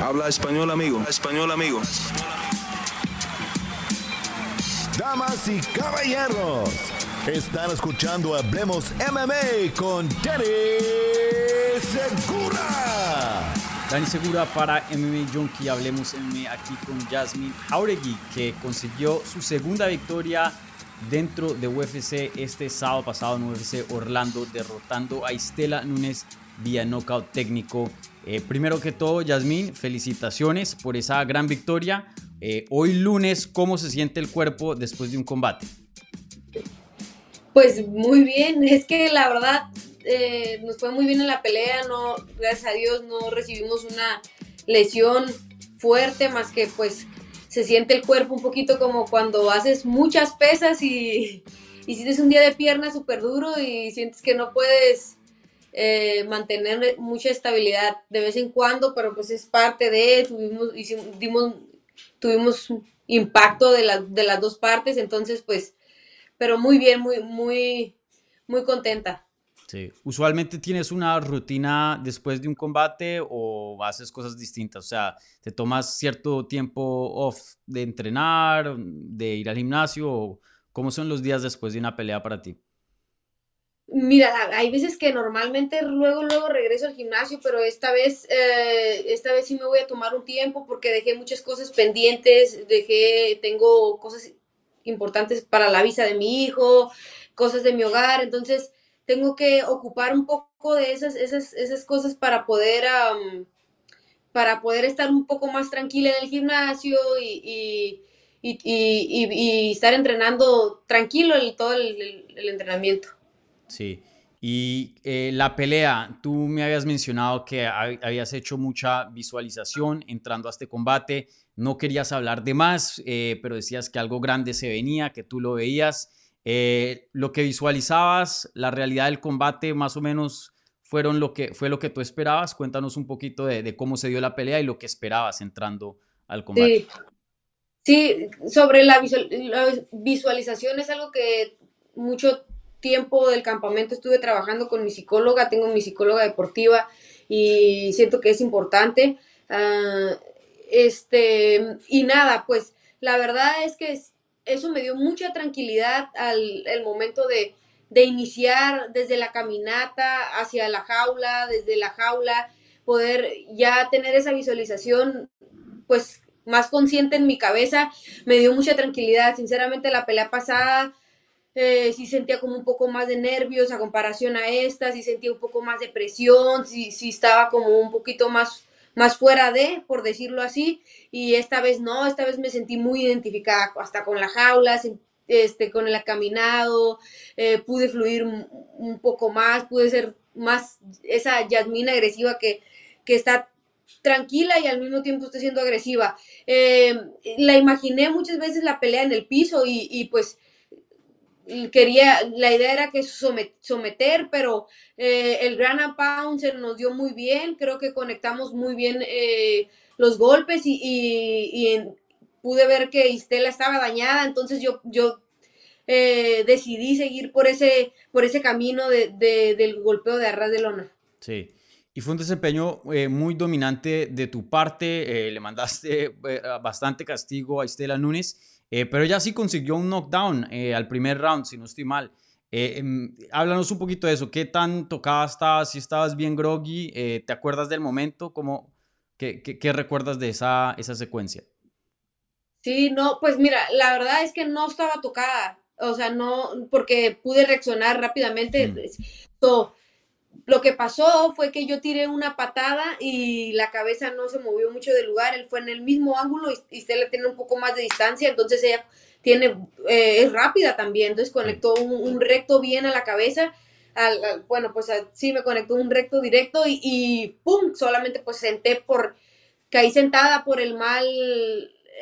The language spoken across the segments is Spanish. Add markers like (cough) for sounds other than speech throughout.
Habla español, amigo. español, amigo. Damas y caballeros, están escuchando Hablemos MMA con Danny Segura. Dani Segura para MMA Junkie. Hablemos MMA aquí con Jasmine Jauregui, que consiguió su segunda victoria dentro de UFC este sábado pasado en UFC Orlando, derrotando a Estela Núñez vía knockout técnico. Eh, primero que todo, Yasmín, felicitaciones por esa gran victoria. Eh, hoy lunes, ¿cómo se siente el cuerpo después de un combate? Pues muy bien, (laughs) es que la verdad eh, nos fue muy bien en la pelea, no, gracias a Dios no recibimos una lesión fuerte, más que pues se siente el cuerpo un poquito como cuando haces muchas pesas y, y tienes un día de pierna súper duro y sientes que no puedes eh, mantener mucha estabilidad de vez en cuando, pero pues es parte de, tuvimos, hicimos, tuvimos impacto de, de las dos partes, entonces pues, pero muy bien, muy, muy, muy contenta. Sí. ¿Usualmente tienes una rutina después de un combate o haces cosas distintas? O sea, ¿te tomas cierto tiempo off de entrenar, de ir al gimnasio? ¿Cómo son los días después de una pelea para ti? Mira, hay veces que normalmente luego, luego regreso al gimnasio, pero esta vez, eh, esta vez sí me voy a tomar un tiempo porque dejé muchas cosas pendientes, dejé, tengo cosas importantes para la visa de mi hijo, cosas de mi hogar, entonces tengo que ocupar un poco de esas, esas, esas cosas para poder, para poder estar un poco más tranquila en el gimnasio y, y, estar entrenando tranquilo el, todo el entrenamiento. Sí. Y eh, la pelea, tú me habías mencionado que habías hecho mucha visualización entrando a este combate, no querías hablar de más, eh, pero decías que algo grande se venía, que tú lo veías. Eh, lo que visualizabas, la realidad del combate, más o menos fueron lo que, fue lo que tú esperabas. Cuéntanos un poquito de, cómo se dio la pelea y lo que esperabas entrando al combate. Sí, sobre la, la visualización es algo que mucho tiempo del campamento estuve trabajando con mi psicóloga, tengo mi psicóloga deportiva y siento que es importante. Ah, este, y nada, pues la verdad es que eso me dio mucha tranquilidad al el momento de, de iniciar desde la caminata hacia la jaula, desde la jaula, poder ya tener esa visualización, pues más consciente en mi cabeza, me dio mucha tranquilidad. Sinceramente, la pelea pasada eh, si sentía como un poco más de nervios a comparación a esta, si sentía un poco más de presión, si, si estaba como un poquito más, más fuera de, por decirlo así, y esta vez no, esta vez me sentí muy identificada hasta con la jaula, este, con el caminado, eh, pude fluir un, poco más, pude ser más esa Yasmina agresiva que, que está tranquila y al mismo tiempo está siendo agresiva. Eh, la imaginé muchas veces la pelea en el piso y, y pues quería, la idea era que someter, pero eh, el Gran Pound se nos dio muy bien, creo que conectamos muy bien eh, los golpes y, pude ver que Istela estaba dañada, entonces yo, yo eh, decidí seguir por ese, por ese camino de, del golpeo de arras de lona. Sí. Y fue un desempeño muy dominante de tu parte, le mandaste bastante castigo a Estela Núñez eh, pero ella sí consiguió un knockdown eh, al primer round, si no estoy mal. Eh, em, háblanos un poquito de eso. ¿Qué tan tocada estabas? Si estabas bien groggy, ¿te acuerdas del momento? ¿Cómo, qué, qué, recuerdas de esa, esa secuencia? Sí, no, pues mira, la verdad es que no estaba tocada. O sea, no, porque pude reaccionar rápidamente. Mm lo que pasó fue que yo tiré una patada y la cabeza no se movió mucho del lugar, él fue en el mismo ángulo y, Stella tiene un poco más de distancia, entonces ella tiene, eh, es rápida también, entonces conectó un, recto bien a la cabeza, al, bueno, pues sí me conectó un recto directo y, ¡pum! Solamente pues senté por, caí sentada por el mal,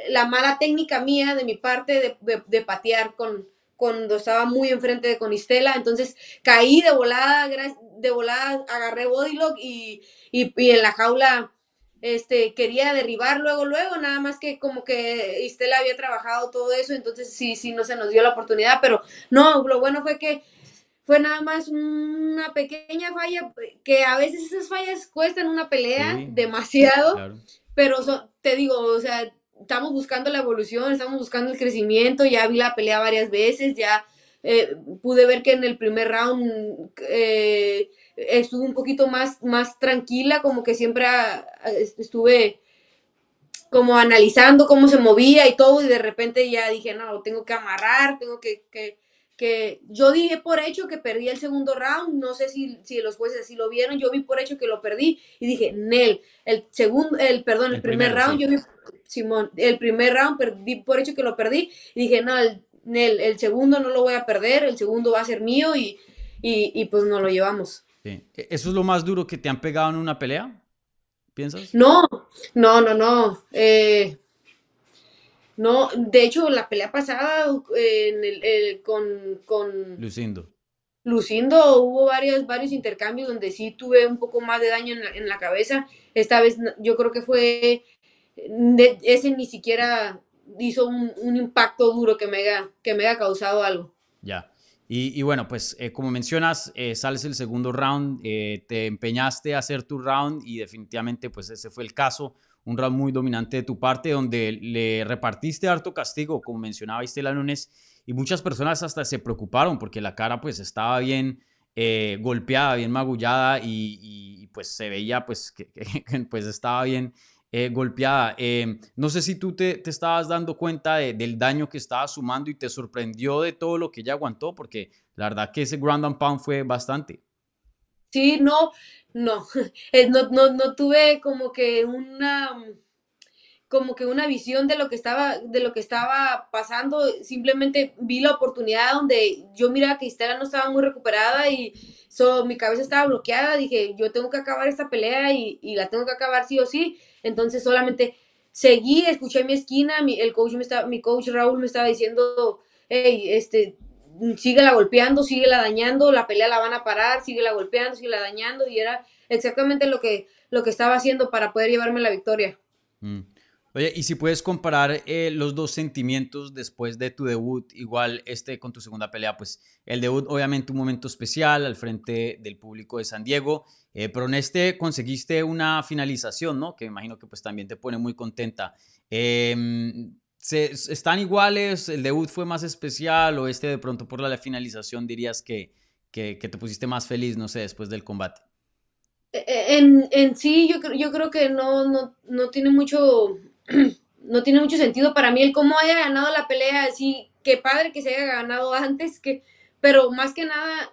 la mala técnica mía de mi parte de patear con, cuando estaba muy enfrente de Conistela, entonces caí de volada, de volada agarré bodylock y, y, y, en la jaula este, quería derribar luego, luego, nada más que como que Istela había trabajado todo eso, entonces sí, sí, no se nos dio la oportunidad, pero no, lo bueno fue que fue nada más una pequeña falla, que a veces esas fallas cuestan una pelea demasiado. pero te digo, o sea, estamos buscando la evolución, estamos buscando el crecimiento, ya vi la pelea varias veces, ya eh, pude ver que en el primer round eh, estuve un poquito más, más tranquila, como que siempre estuve como analizando cómo se movía y todo, y de repente ya dije, no, tengo que amarrar, tengo que, que, que, yo dije por hecho que perdí el segundo round, no sé si, si los jueces así lo vieron, yo vi por hecho que lo perdí y dije, Nel, el segundo, el, perdón, el, primer round, yo vi, Simón, el primer round perdí por hecho que lo perdí y dije, no, el, segundo no lo voy a perder, el segundo va a ser mío y, y, y pues nos lo llevamos. Sí. ¿E-, ¿Eso es lo más duro que te han pegado en una pelea? ¿Piensas? No, no, no, no. Eh, no, de hecho, la pelea pasada en el, con, con, Lucindo. Lucindo hubo varios, varios intercambios donde sí tuve un poco más de daño en la, cabeza. Esta vez yo creo que fue, ese ni siquiera hizo un, impacto duro que me, haya, que me haya causado algo. Ya. Y, bueno, pues eh, como mencionas, eh, sales el segundo round, eh, te empeñaste a hacer tu round y definitivamente pues ese fue el caso, un round muy dominante de tu parte donde le repartiste harto castigo, como mencionaba Estela Nunes, y muchas personas hasta se preocuparon porque la cara pues estaba bien golpeada, bien magullada y, pues se veía pues que, (laughs) que pues estaba bien eh, golpeada. Em, no sé si tú te, estabas dando cuenta del daño que estaba sumando y te sorprendió de todo lo que ella aguantó, porque la verdad que ese ground and pound fue bastante. Sí, no, no, (laughs) no, no, no tuve como que una como que una visión de lo que estaba de lo que estaba pasando simplemente vi la oportunidad donde yo miraba que Estela no estaba muy recuperada y mi cabeza estaba bloqueada dije yo tengo que acabar esta pelea y, y, la tengo que acabar sí o sí entonces solamente seguí escuché mi esquina mi, el coach me estaba, mi coach Raúl me estaba diciendo hey este síguela golpeando síguela dañando la pelea la van a parar síguela golpeando síguela dañando y era exactamente lo que lo que estaba haciendo para poder llevarme la victoria mm. Oye, y si puedes comparar eh, los dos sentimientos después de tu debut, igual este con tu segunda pelea, pues el debut obviamente un momento especial al frente del público de San Diego, eh, pero en este conseguiste una finalización, ¿no? Que me imagino que pues también te pone muy contenta. Em, ¿se, ¿Están iguales? ¿El debut fue más especial o este de pronto por la finalización dirías que, que, que te pusiste más feliz, no sé, después del combate? E, en, en sí, yo, yo creo que no, no, no tiene mucho (clears throat) no tiene mucho sentido para mí el cómo haya ganado la pelea, así que padre que se haya ganado antes, que, pero más que nada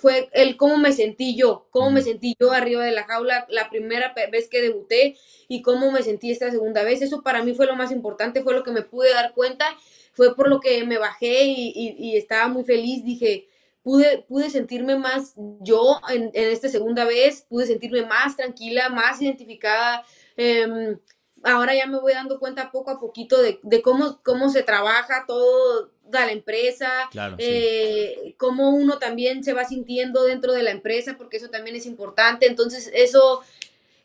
fue el cómo me sentí yo, cómo me sentí yo arriba de la jaula la primera vez que debuté y cómo me sentí esta segunda vez. Eso para mí fue lo más importante, fue lo que me pude dar cuenta, fue por lo que me bajé y, estaba muy feliz. Dije, pude, pude sentirme más yo en, esta segunda vez, pude sentirme más tranquila, más identificada. Em, ahora ya me voy dando cuenta poco a poquito de, cómo, cómo se trabaja todo de la empresa, eh, cómo uno también se va sintiendo dentro de la empresa, porque eso también es importante. Entonces, eso,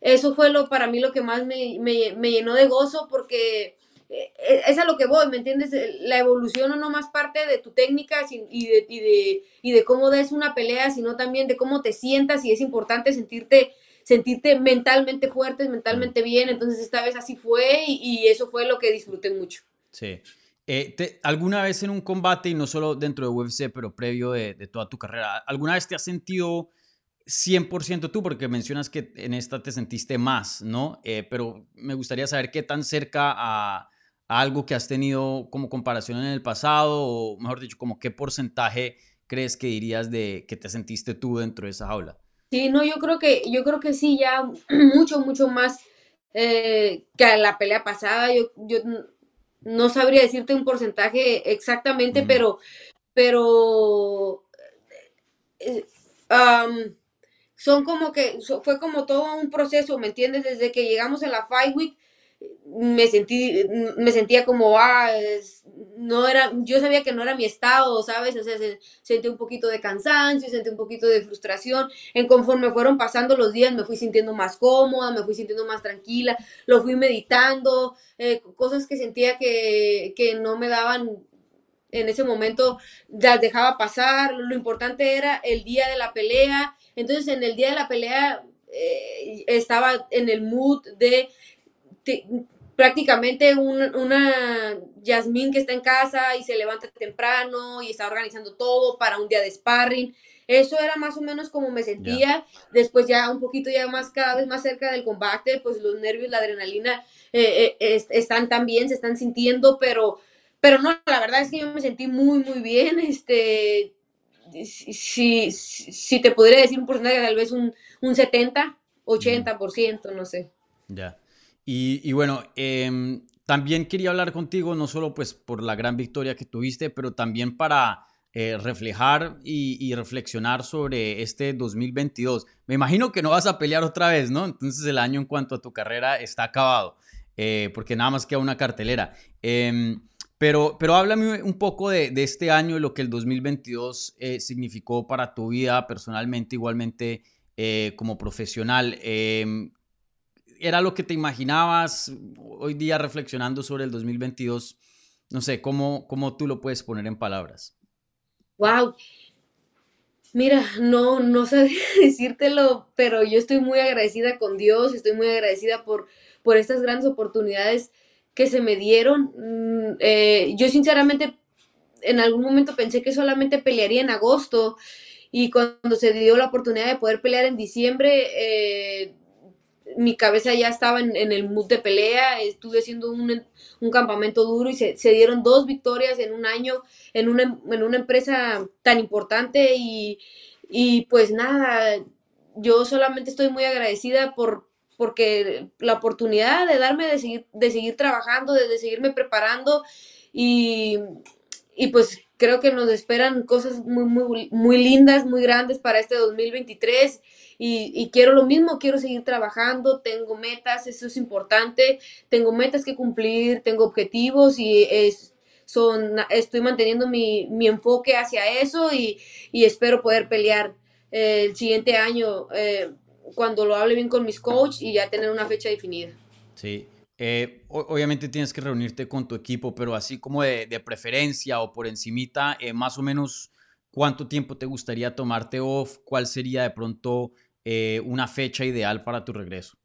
eso fue lo, para mí lo que más me, llenó de gozo, porque eh, es a lo que voy, ¿me entiendes? La evolución no nomás parte de tu técnica y de, y de, y de cómo des una pelea, sino también de cómo te sientas y es importante sentirte sentirte mentalmente fuerte, mentalmente bien. Entonces esta vez así fue y, eso fue lo que disfruté mucho. Sí. Eh, ¿Alguna vez en un combate, y no solo dentro de UFC, pero previo de, toda tu carrera, alguna vez te has sentido 100% tú? Porque mencionas que en esta te sentiste más, ¿no? Eh, pero me gustaría saber qué tan cerca a, algo que has tenido como comparación en el pasado, o mejor dicho, como qué porcentaje crees que dirías de que te sentiste tú dentro de esa jaula. Sí, no, yo creo que, yo creo que sí, ya (clears throat) mucho, mucho más eh, que la pelea pasada. Yo, yo no sabría decirte un porcentaje exactamente, pero, pero eh, son como que, fue como todo un proceso, ¿me entiendes? Desde que llegamos a la Fight Week, me sentí, me sentía como, ah, no era, yo sabía que no era mi estado, ¿sabes? O sea, sentí un poquito de cansancio, sentí un poquito de frustración. En conforme fueron pasando los días, me fui sintiendo más cómoda, me fui sintiendo más tranquila, lo fui meditando, eh, cosas que sentía que, que no me daban en ese momento, las dejaba pasar. Lo importante era el día de la pelea. Entonces, en el día de la pelea, eh, estaba en el mood de prácticamente una Yasmín que está en casa y se levanta temprano y está organizando todo para un día de sparring. Eso era más o menos como me sentía. Después ya un poquito ya más, cada vez más cerca del combate, pues los nervios, la adrenalina eh, eh, están también, se están sintiendo, pero, pero no, la verdad es que yo me sentí muy, muy bien. Este, si, si, te podría decir un porcentaje, tal vez un, un 70, 80%, no sé. Ya. Y, bueno, em, también quería hablar contigo, no solo pues por la gran victoria que tuviste, pero también para eh, reflejar y, reflexionar sobre este 2022. Me imagino que no vas a pelear otra vez, ¿no? Entonces el año en cuanto a tu carrera está acabado, eh, porque nada más queda una cartelera. Em, pero, pero háblame un poco de, este año y lo que el 2022 eh, significó para tu vida personalmente, igualmente como profesional. ¿Era lo que te imaginabas hoy día reflexionando sobre el 2022? No sé, ¿cómo, cómo tú lo puedes poner en palabras? Wow. Mira, no, no sabía (laughs) decírtelo, pero yo estoy muy agradecida con Dios, estoy muy agradecida por, por estas grandes oportunidades que se me dieron. Mm, eh, yo sinceramente en algún momento pensé que solamente pelearía en agosto y cuando se dio la oportunidad de poder pelear en diciembre, eh, mi cabeza ya estaba en, el mood de pelea, estuve haciendo un, campamento duro y se, dieron dos victorias en un año en una, en una empresa tan importante y, pues nada, yo solamente estoy muy agradecida por porque la oportunidad de darme de seguir, de seguir trabajando, de, seguirme preparando y, y pues creo que nos esperan cosas muy, muy, muy lindas, muy grandes para este 2023 y, quiero lo mismo, quiero seguir trabajando, tengo metas, eso es importante, tengo metas que cumplir, tengo objetivos y es, son, estoy manteniendo mi, enfoque hacia eso y, espero poder pelear eh, el siguiente año eh, cuando lo hable bien con mis coaches y ya tener una fecha definida. Sí, eh, obviamente tienes que reunirte con tu equipo, pero así como de, preferencia o por encimita, más o menos cuánto tiempo te gustaría tomarte off, cuál sería de pronto eh, una fecha ideal para tu regreso?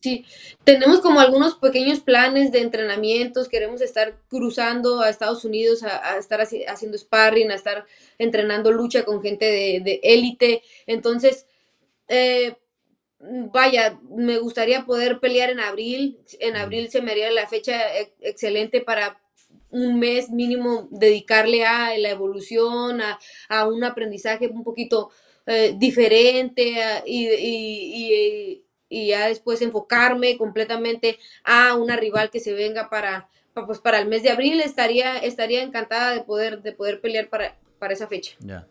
Sí, tenemos como algunos pequeños planes de entrenamientos, queremos estar cruzando a Estados Unidos, a, estar haciendo sparring, a estar entrenando lucha con gente de élite. Entonces, eh, vaya, me gustaría poder pelear en abril. En abril se me haría la fecha e, excelente para un mes mínimo dedicarle a la evolución, a, a un aprendizaje un poquito eh, diferente y, ya después enfocarme completamente a una rival que se venga para, pues para el mes de abril estaría, estaría encantada de poder, de poder pelear para, para esa fecha. Ya.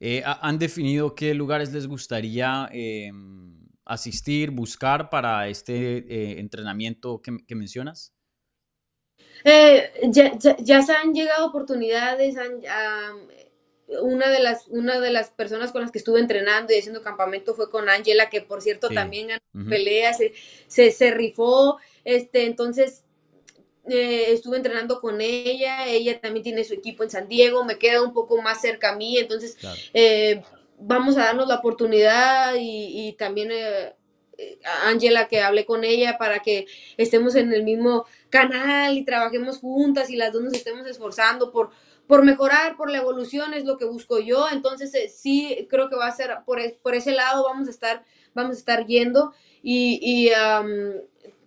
Eh, ¿Han definido qué lugares les gustaría em, asistir, buscar para este eh, entrenamiento que, mencionas? ya, ya, se han llegado oportunidades, han, una de las una de las personas con las que estuve entrenando y haciendo campamento fue con Angela que por cierto también ganó peleas se, se, rifó este entonces eh, estuve entrenando con ella ella también tiene su equipo en San Diego me queda un poco más cerca a mí entonces eh, vamos a darnos la oportunidad y, también eh, Angela que hablé con ella para que estemos en el mismo canal y trabajemos juntas y las dos nos estemos esforzando por por mejorar, por la evolución, es lo que busco yo. Entonces, eh, sí, creo que va a ser por, e, por, ese lado, vamos a estar, vamos a estar yendo. Y,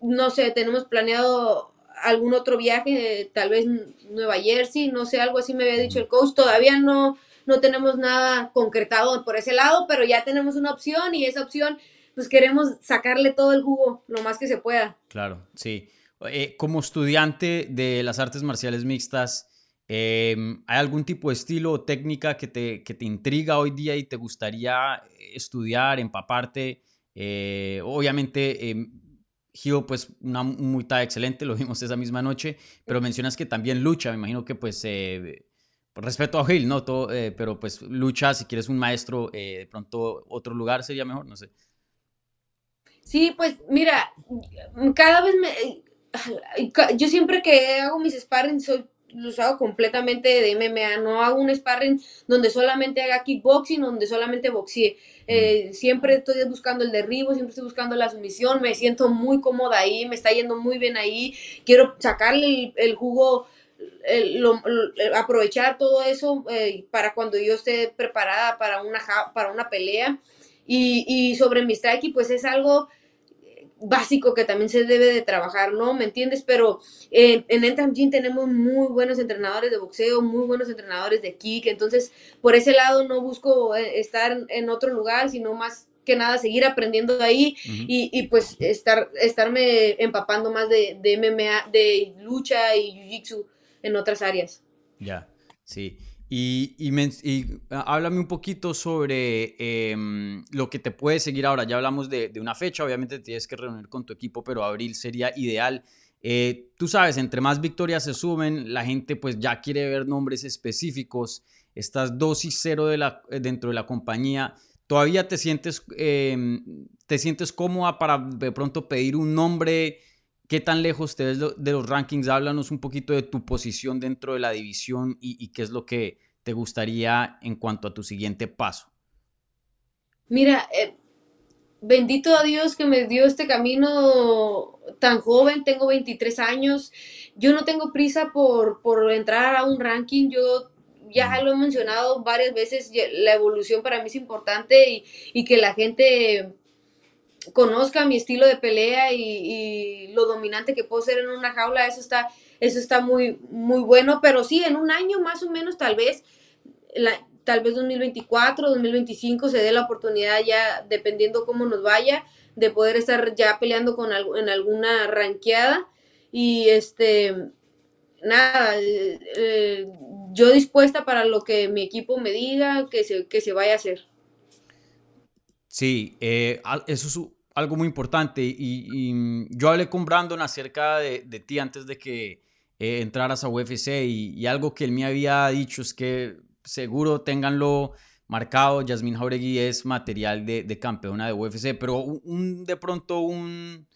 no sé, tenemos planeado algún otro viaje, tal vez Nueva Jersey, no sé, algo así me había dicho el coach. Todavía no, no tenemos nada concretado por ese lado, pero ya tenemos una opción y esa opción, pues queremos sacarle todo el jugo lo más que se pueda. Claro, sí. Eh, como estudiante de las artes marciales mixtas, Em, ¿Hay algún tipo de estilo o técnica que te, que te intriga hoy día y te gustaría estudiar, empaparte? Eh, obviamente, eh, Gio, pues una muy excelente, lo vimos esa misma noche, pero mencionas que también lucha, me imagino que pues, eh, respeto a Gil, ¿no? Todo, eh, pero pues lucha, si quieres un maestro, de pronto otro lugar sería mejor, no sé. Sí, pues mira, cada vez me... Yo siempre que hago mis sparring soy los hago completamente de MMA, no hago un sparring donde solamente haga kickboxing, donde solamente boxee. Eh, siempre estoy buscando el derribo, siempre estoy buscando la sumisión, me siento muy cómoda ahí, me está yendo muy bien ahí, quiero sacarle el, jugo, aprovechar todo eso eh, para cuando yo esté preparada para una, para una pelea. Y, y sobre mi striking, pues es algo básico que también se debe de trabajar, ¿no? ¿Me entiendes? Pero en Entram Gym tenemos muy buenos entrenadores de boxeo, muy buenos entrenadores de kick, entonces por ese lado no busco eh, estar en otro lugar, sino más que nada seguir aprendiendo ahí y, y, pues estar, estarme empapando más de, de MMA, de lucha y jiu-jitsu en otras áreas. Ya, sí. Y, y, háblame un poquito sobre em, lo que te puede seguir ahora. Ya hablamos de, una fecha, obviamente tienes que reunir con tu equipo, pero abril sería ideal. Eh, tú sabes, entre más victorias se sumen, la gente pues ya quiere ver nombres específicos. Estás 2 y 0 de la, dentro de la compañía. ¿Todavía te sientes, em, te sientes cómoda para de pronto pedir un nombre? ¿Qué tan lejos te ves de los rankings? Háblanos un poquito de tu posición dentro de la división y, qué es lo que te gustaría en cuanto a tu siguiente paso. Mira, eh, bendito a Dios que me dio este camino tan joven, tengo 23 años. Yo no tengo prisa por, por entrar a un ranking, yo ya lo he mencionado varias veces, la evolución para mí es importante y, y que la gente conozca mi estilo de pelea y, lo dominante que puedo ser en una jaula, eso está, eso está muy, muy bueno, pero sí, en un año más o menos, tal vez, tal vez 2024, 2025 se dé la oportunidad ya, dependiendo cómo nos vaya, de poder estar ya peleando con en alguna ranqueada y este, nada, eh, eh, yo dispuesta para lo que mi equipo me diga que se, que se vaya a hacer. Sí, eh, eso es algo muy importante y, yo hablé con Brandon acerca de, ti antes de que eh, entraras a UFC y, algo que él me había dicho es que seguro ténganlo marcado, Yasmin Jauregui es material de, campeona de UFC, pero un, de pronto un,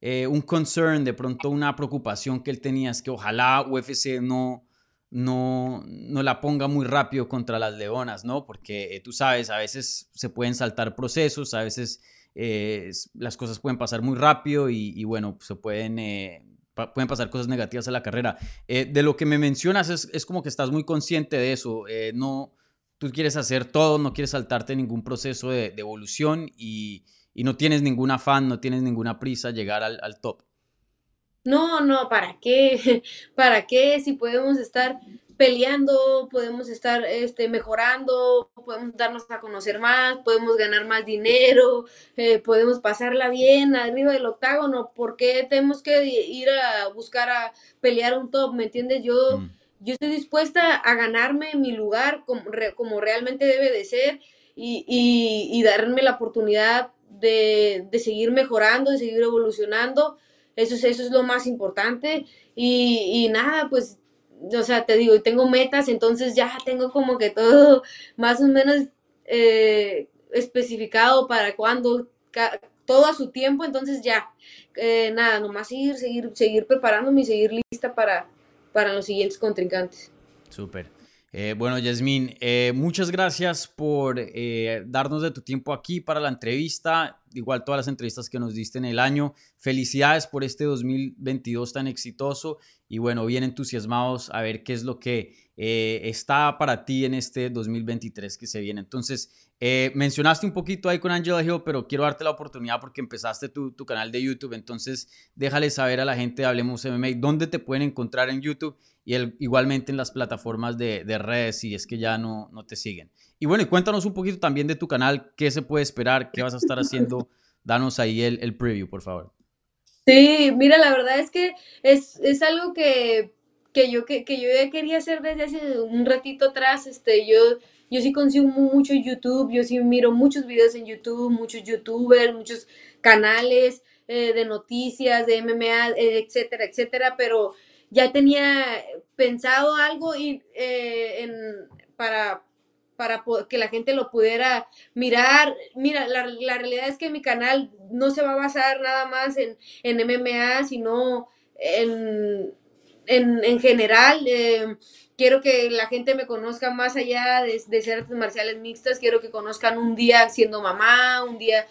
eh, un concern, de pronto una preocupación que él tenía es que ojalá UFC no no, no la ponga muy rápido contra las leonas, ¿no? Porque eh, tú sabes, a veces se pueden saltar procesos, a veces eh, las cosas pueden pasar muy rápido y, bueno, se pueden, eh, pueden pasar cosas negativas a la carrera. de lo que me mencionas es, como que estás muy consciente de eso, no, tú quieres hacer todo, no quieres saltarte ningún proceso de, evolución y, no tienes ningún afán, no tienes ninguna prisa llegar al top. No, no, ¿para qué? (laughs) ¿Para qué? Si podemos estar peleando, podemos estar este, mejorando, podemos darnos a conocer más, podemos ganar más dinero, eh, podemos pasarla bien arriba del octágono, ¿por qué tenemos que ir a buscar a pelear un top? ¿Me entiendes? Yo, mm. yo estoy dispuesta a ganarme mi lugar como, como realmente debe de ser y, y, y darme la oportunidad de, de seguir mejorando, de seguir evolucionando eso es, eso es lo más importante. Y, nada, pues, o sea, te digo, tengo metas, entonces ya tengo como que todo (laughs) más o menos eh, especificado para cuando, todo a su tiempo, entonces ya, eh, nada, nomás seguir, seguir, seguir preparándome y seguir lista para, para los siguientes contrincantes. Súper. Eh, bueno, Yasmín, muchas gracias por darnos de tu tiempo aquí para la entrevista igual todas las entrevistas que nos diste en el año. Felicidades por este 2022 tan exitoso y bueno, bien entusiasmados a ver qué es lo que eh, está para ti en este 2023 que se viene. Entonces, eh, mencionaste un poquito ahí con Angela Hill, pero quiero darte la oportunidad porque empezaste tu, canal de YouTube. Entonces, déjale saber a la gente de Hablemos MMA dónde te pueden encontrar en YouTube y igualmente en las plataformas de, redes si es que ya no, no te siguen. Y bueno, y cuéntanos un poquito también de tu canal, qué se puede esperar, qué vas a estar haciendo. Danos ahí el, el preview, por favor. Sí, mira, la verdad es que es, algo que, yo, que, yo ya quería hacer desde hace un ratito atrás. Este, yo, yo sí consumo mucho YouTube, yo sí miro muchos videos en YouTube, muchos youtubers, muchos canales eh, de noticias, de MMA, etcétera, etcétera, pero ya tenía pensado algo y, eh, para, para que la gente lo pudiera mirar. Mira, la, realidad es que mi canal no se va a basar nada más en, en MMA, sino en, en, general. Eh, quiero que la gente me conozca más allá de, de ser artes marciales mixtas. Quiero que conozcan un día siendo mamá, un día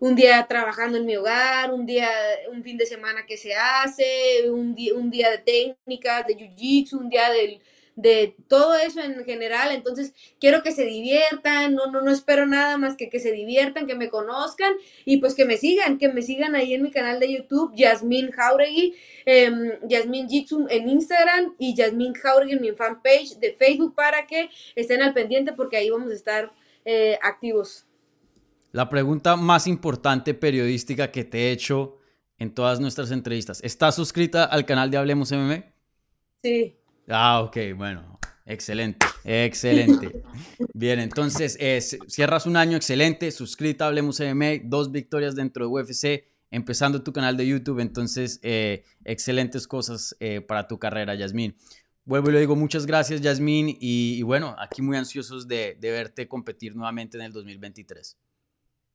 un día trabajando en mi hogar, un día, un fin de semana que se hace, un día, un día de técnicas, de jiu-jitsu, un día del, de todo eso en general. Entonces, quiero que se diviertan, no, no, no espero nada más que que se diviertan, que me conozcan y pues que me sigan, que me sigan ahí en mi canal de YouTube, Yasmin Jauregui, eh, Yasmin Jitsu en Instagram y Yasmin Jauregui en mi fanpage de Facebook para que estén al pendiente porque ahí vamos a estar eh, activos. La pregunta más importante periodística que te he hecho en todas nuestras entrevistas. ¿Estás suscrita al canal de Hablemos MM? Sí. Ah, ok, bueno. Excelente, excelente. Bien, entonces cierras un año excelente, suscrita Hablemos MMA, dos victorias dentro de UFC, empezando tu canal de YouTube, entonces eh, excelentes cosas eh, para tu carrera, Yasmín. Vuelvo y le digo muchas gracias, Yasmín, y, bueno, aquí muy ansiosos de, de verte competir nuevamente en el 2023.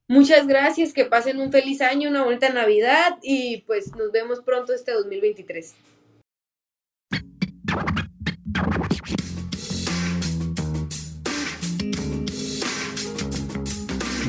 Muchas gracias, que pasen un feliz año, una bonita Navidad y pues nos vemos pronto este 2023.